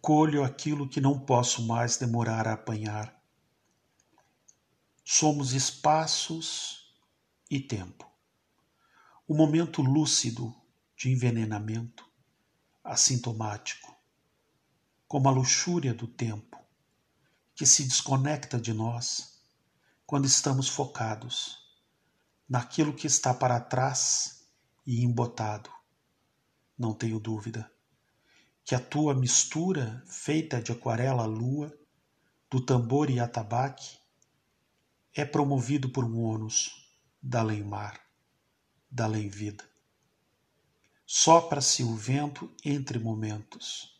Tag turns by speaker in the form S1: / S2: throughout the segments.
S1: colho aquilo que não posso mais demorar a apanhar. Somos espaços e tempo. O momento lúcido de envenenamento, assintomático, como a luxúria do tempo, que se desconecta de nós quando estamos focados naquilo que está para trás e embotado. Não tenho dúvida que a tua mistura feita de aquarela lua, do tambor e atabaque, é promovido por um ônus da além-mar, da além-vida. Sopra-se o vento entre momentos,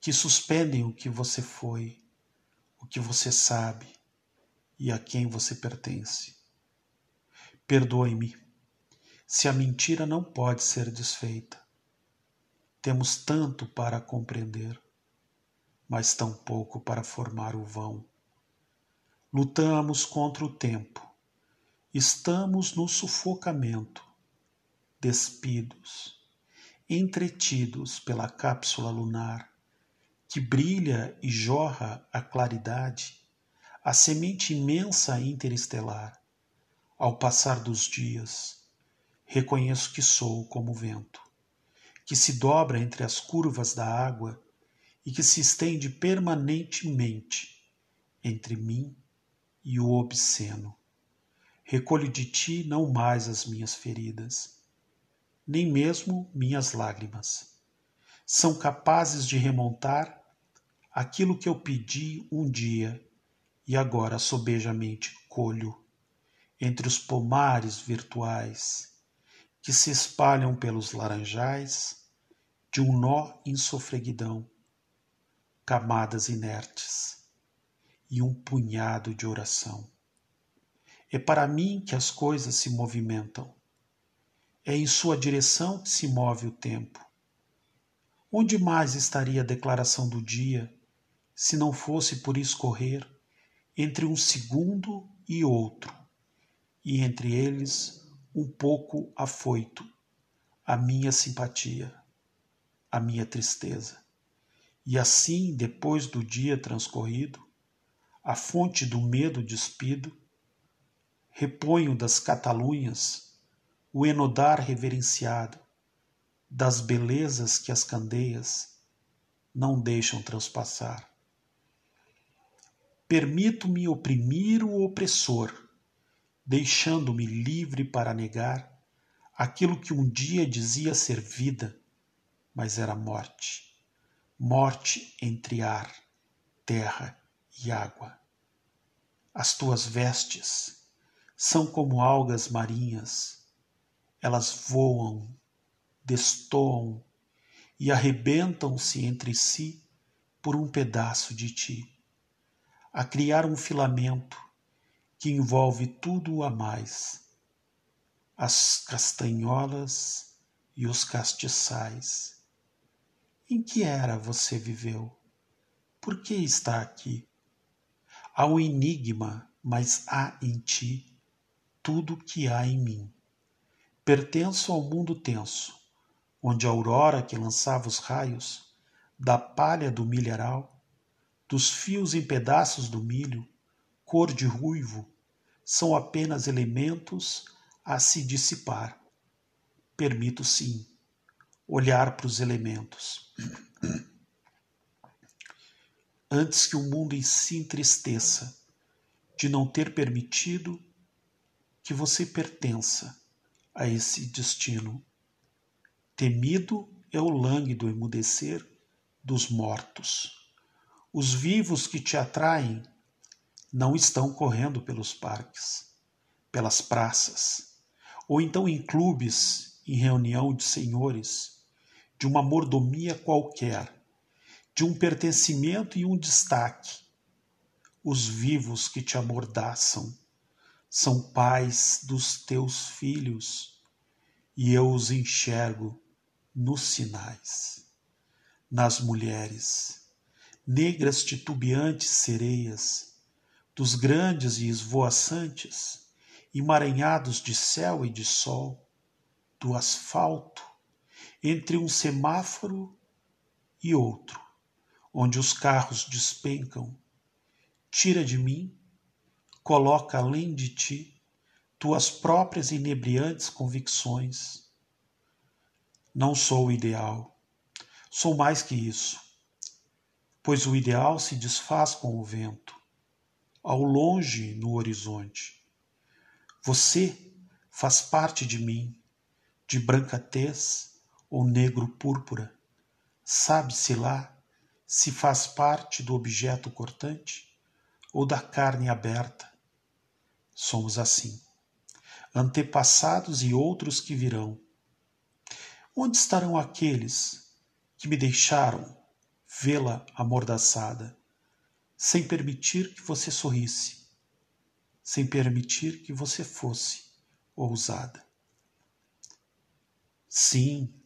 S1: que suspendem o que você foi, o que você sabe e a quem você pertence. Perdoe-me se a mentira não pode ser desfeita temos tanto para compreender, mas tão pouco para formar o vão. Lutamos contra o tempo, estamos no sufocamento, despidos, entretidos pela cápsula lunar, que brilha e jorra a claridade, a semente imensa interestelar. Ao passar dos dias, reconheço que sou como o vento que se dobra entre as curvas da água e que se estende permanentemente entre mim e o obsceno. Recolho de ti não mais as minhas feridas, nem mesmo minhas lágrimas. São capazes de remontar aquilo que eu pedi um dia e agora sobejamente colho entre os pomares virtuais que se espalham pelos laranjais de um nó em sofreguidão, camadas inertes e um punhado de oração. É para mim que as coisas se movimentam. É em sua direção que se move o tempo. Onde mais estaria a declaração do dia se não fosse por escorrer entre um segundo e outro, e entre eles um pouco afoito a minha simpatia, a minha tristeza. E assim, depois do dia transcorrido, a fonte do medo despido, reponho das catalunhas o enodar reverenciado das belezas que as candeias não deixam transpassar. Permito-me oprimir o opressor deixando-me livre para negar aquilo que um dia dizia ser vida, mas era morte. Morte entre ar, terra e água. As tuas vestes são como algas marinhas, elas voam, destoam e arrebentam-se entre si por um pedaço de ti, a criar um filamento que envolve tudo a mais, as castanholas e os castiçais. Em que era você viveu? Por que está aqui? Há um enigma, mas há em ti tudo que há em mim. Pertenço ao mundo tenso, onde a aurora que lançava os raios da palha do milharal, dos fios em pedaços do milho, cor de ruivo, são apenas elementos a se dissipar. Permito sim olhar para os elementos. Antes que o mundo em si entristeça de não ter permitido que você pertença a esse destino. Temido é o lânguido emudecer dos mortos. Os vivos que te atraem não estão correndo pelos parques, pelas praças, ou então em clubes, em reunião de senhores, de uma mordomia qualquer, de um pertencimento e um destaque. Os vivos que te amordaçam são pais dos teus filhos, e eu os enxergo nos sinais, nas mulheres, negras titubeantes sereias, dos grandes e esvoaçantes, emaranhados de céu e de sol, do asfalto, entre um semáforo e outro, onde os carros despencam, tira de mim, coloca além de ti tuas próprias inebriantes convicções. Não sou o ideal, sou mais que isso, pois o ideal se desfaz com o vento, ao longe no horizonte. Você faz parte de mim, de branca tez ou negro púrpura. Sabe-se lá se faz parte do objeto cortante ou da carne aberta. Somos assim antepassados e outros que virão. Onde estarão aqueles que me deixaram vê-la amordaçada, sem permitir que você sorrisse, sem permitir que você fosse ousada? Sim,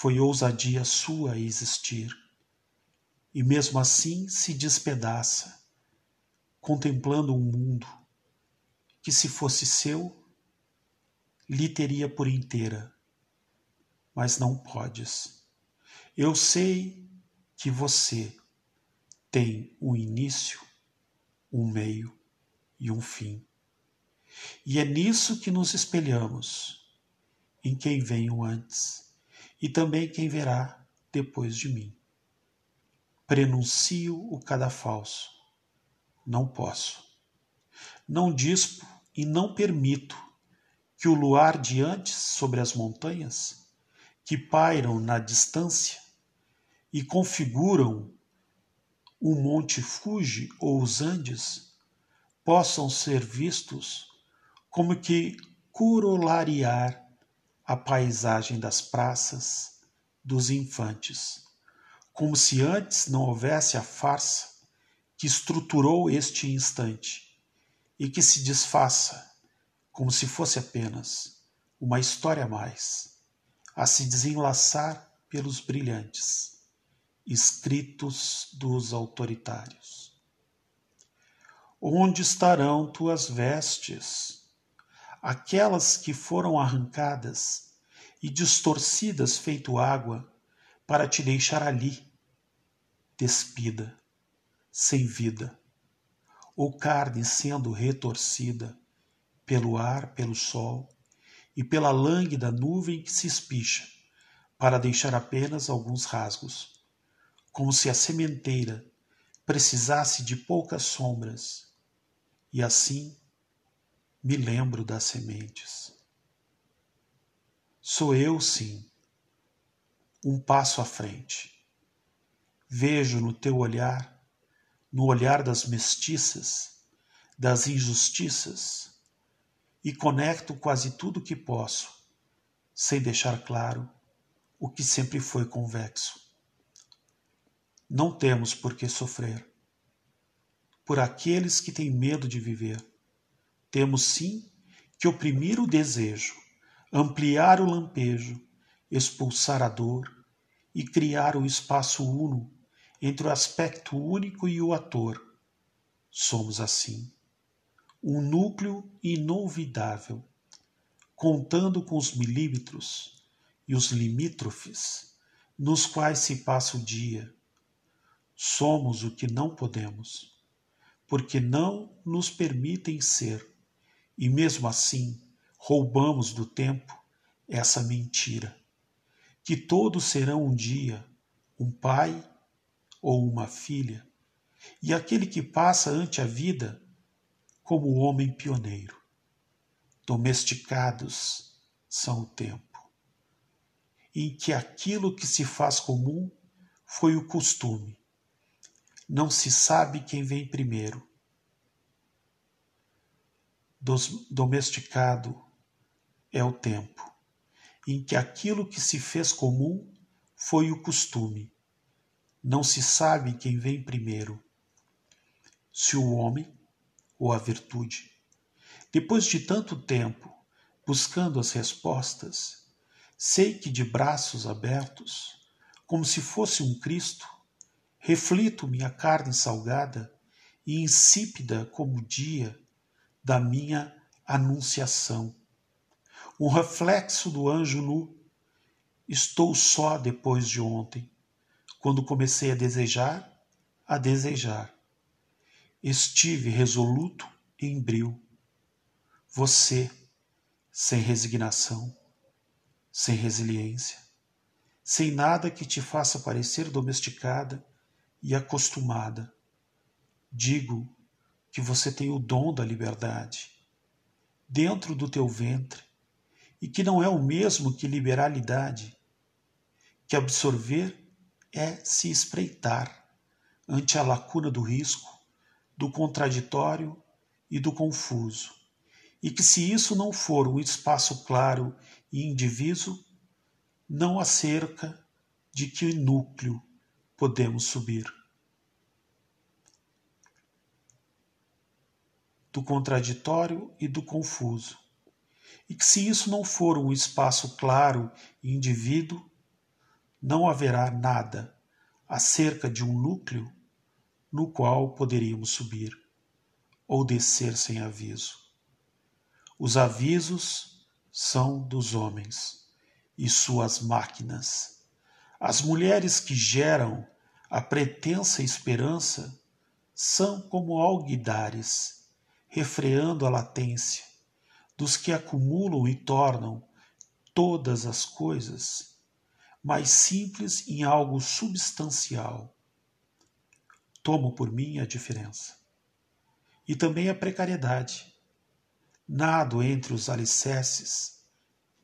S1: foi ousadia sua existir, e mesmo assim se despedaça, contemplando um mundo que se fosse seu, lhe teria por inteira. Mas não podes. Eu sei que você tem um início, um meio e um fim. E é nisso que nos espelhamos, em quem veio antes e também quem verá depois de mim. Prenuncio o cadafalso. Não posso. Não dispo e não permito que o luar de antes sobre as montanhas, que pairam na distância e configuram o Monte Fuji ou os Andes, possam ser vistos como que corolariar a paisagem das praças, dos infantes, como se antes não houvesse a farsa que estruturou este instante e que se desfaça como se fosse apenas uma história a mais, a se desenlaçar pelos brilhantes, escritos dos autoritários. Onde estarão tuas vestes, aquelas que foram arrancadas e distorcidas feito água para te deixar ali, despida, sem vida? ou carne sendo retorcida pelo ar, pelo sol e pela lânguida nuvem que se espicha, para deixar apenas alguns rasgos, como se a sementeira precisasse de poucas sombras, e assim me lembro das sementes. Sou eu, sim, um passo à frente. Vejo no teu olhar no olhar das mestiças, das injustiças, e conecto quase tudo que posso, sem deixar claro o que sempre foi convexo. Não temos por que sofrer. Por aqueles que têm medo de viver, temos sim que oprimir o desejo, ampliar o lampejo, expulsar a dor e criar o espaço uno entre o aspecto único e o ator. Somos assim, um núcleo inolvidável, contando com os milímetros e os limítrofes nos quais se passa o dia. Somos o que não podemos, porque não nos permitem ser, e mesmo assim roubamos do tempo essa mentira, que todos serão um dia um pai ou uma filha, e aquele que passa ante a vida como homem pioneiro. Domesticados são o tempo, em que aquilo que se faz comum foi o costume. Não se sabe quem vem primeiro. Domesticado é o tempo, em que aquilo que se fez comum foi o costume não se sabe quem vem primeiro, se o homem ou a virtude. Depois de tanto tempo buscando as respostas, sei que de braços abertos, como se fosse um Cristo, reflito minha carne salgada e insípida como o dia da minha anunciação. Um reflexo do anjo nu, estou só depois de ontem quando comecei a desejar, a desejar. Estive resoluto em bril. Você, sem resignação, sem resiliência, sem nada que te faça parecer domesticada e acostumada. Digo que você tem o dom da liberdade dentro do teu ventre e que não é o mesmo que liberalidade, que absorver é se espreitar ante a lacuna do risco, do contraditório e do confuso, e que se isso não for um espaço claro e indiviso, não há cerca de que núcleo podemos subir. Do contraditório e do confuso. E que se isso não for um espaço claro e indivíduo, não haverá nada acerca de um núcleo no qual poderíamos subir ou descer sem aviso. Os avisos são dos homens e suas máquinas. As mulheres que geram a pretensa esperança são como alguidares, refreando a latência dos que acumulam e tornam todas as coisas mais simples em algo substancial. Tomo por mim a diferença. E também a precariedade. Nado entre os alicerces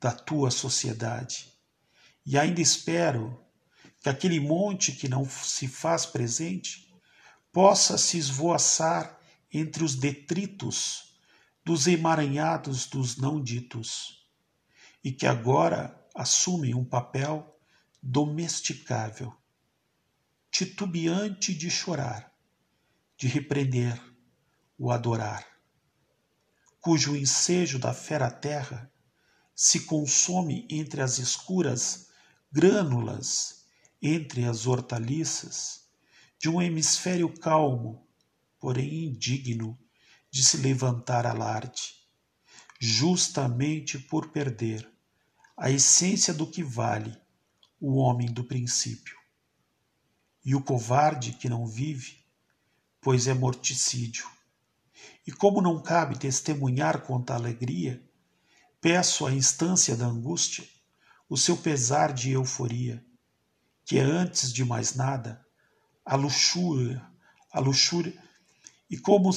S1: da tua sociedade. E ainda espero que aquele monte que não se faz presente possa se esvoaçar entre os detritos dos emaranhados dos não ditos, e que agora assumem um papel domesticável, titubeante de chorar, de repreender, o adorar, cujo ensejo da fera terra se consome entre as escuras grânulas, entre as hortaliças, de um hemisfério calmo, porém indigno de se levantar alarde, justamente por perder a essência do que vale o homem do princípio. E o covarde que não vive, pois é morticídio. E como não cabe testemunhar quanta alegria, peço à instância da angústia o seu pesar de euforia, que é antes de mais nada a luxúria, a luxúria, e como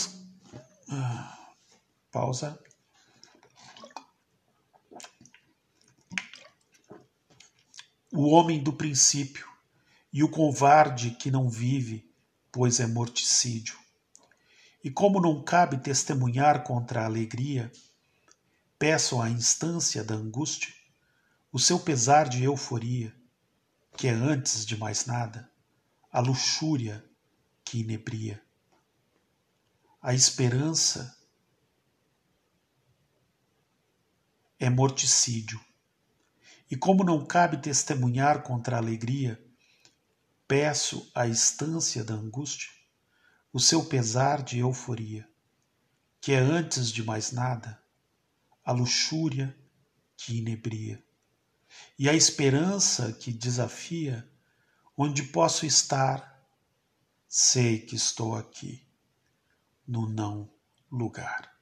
S1: ah, pausa o homem do princípio e o covarde que não vive, pois é morticídio. E como não cabe testemunhar contra a alegria, peço à instância da angústia o seu pesar de euforia, que é antes de mais nada a luxúria que inebria. A esperança é morticídio. E como não cabe testemunhar contra a alegria, peço à estância da angústia o seu pesar de euforia, que é antes de mais nada a luxúria que inebria, e a esperança que desafia, onde posso estar, sei que estou aqui, no não lugar.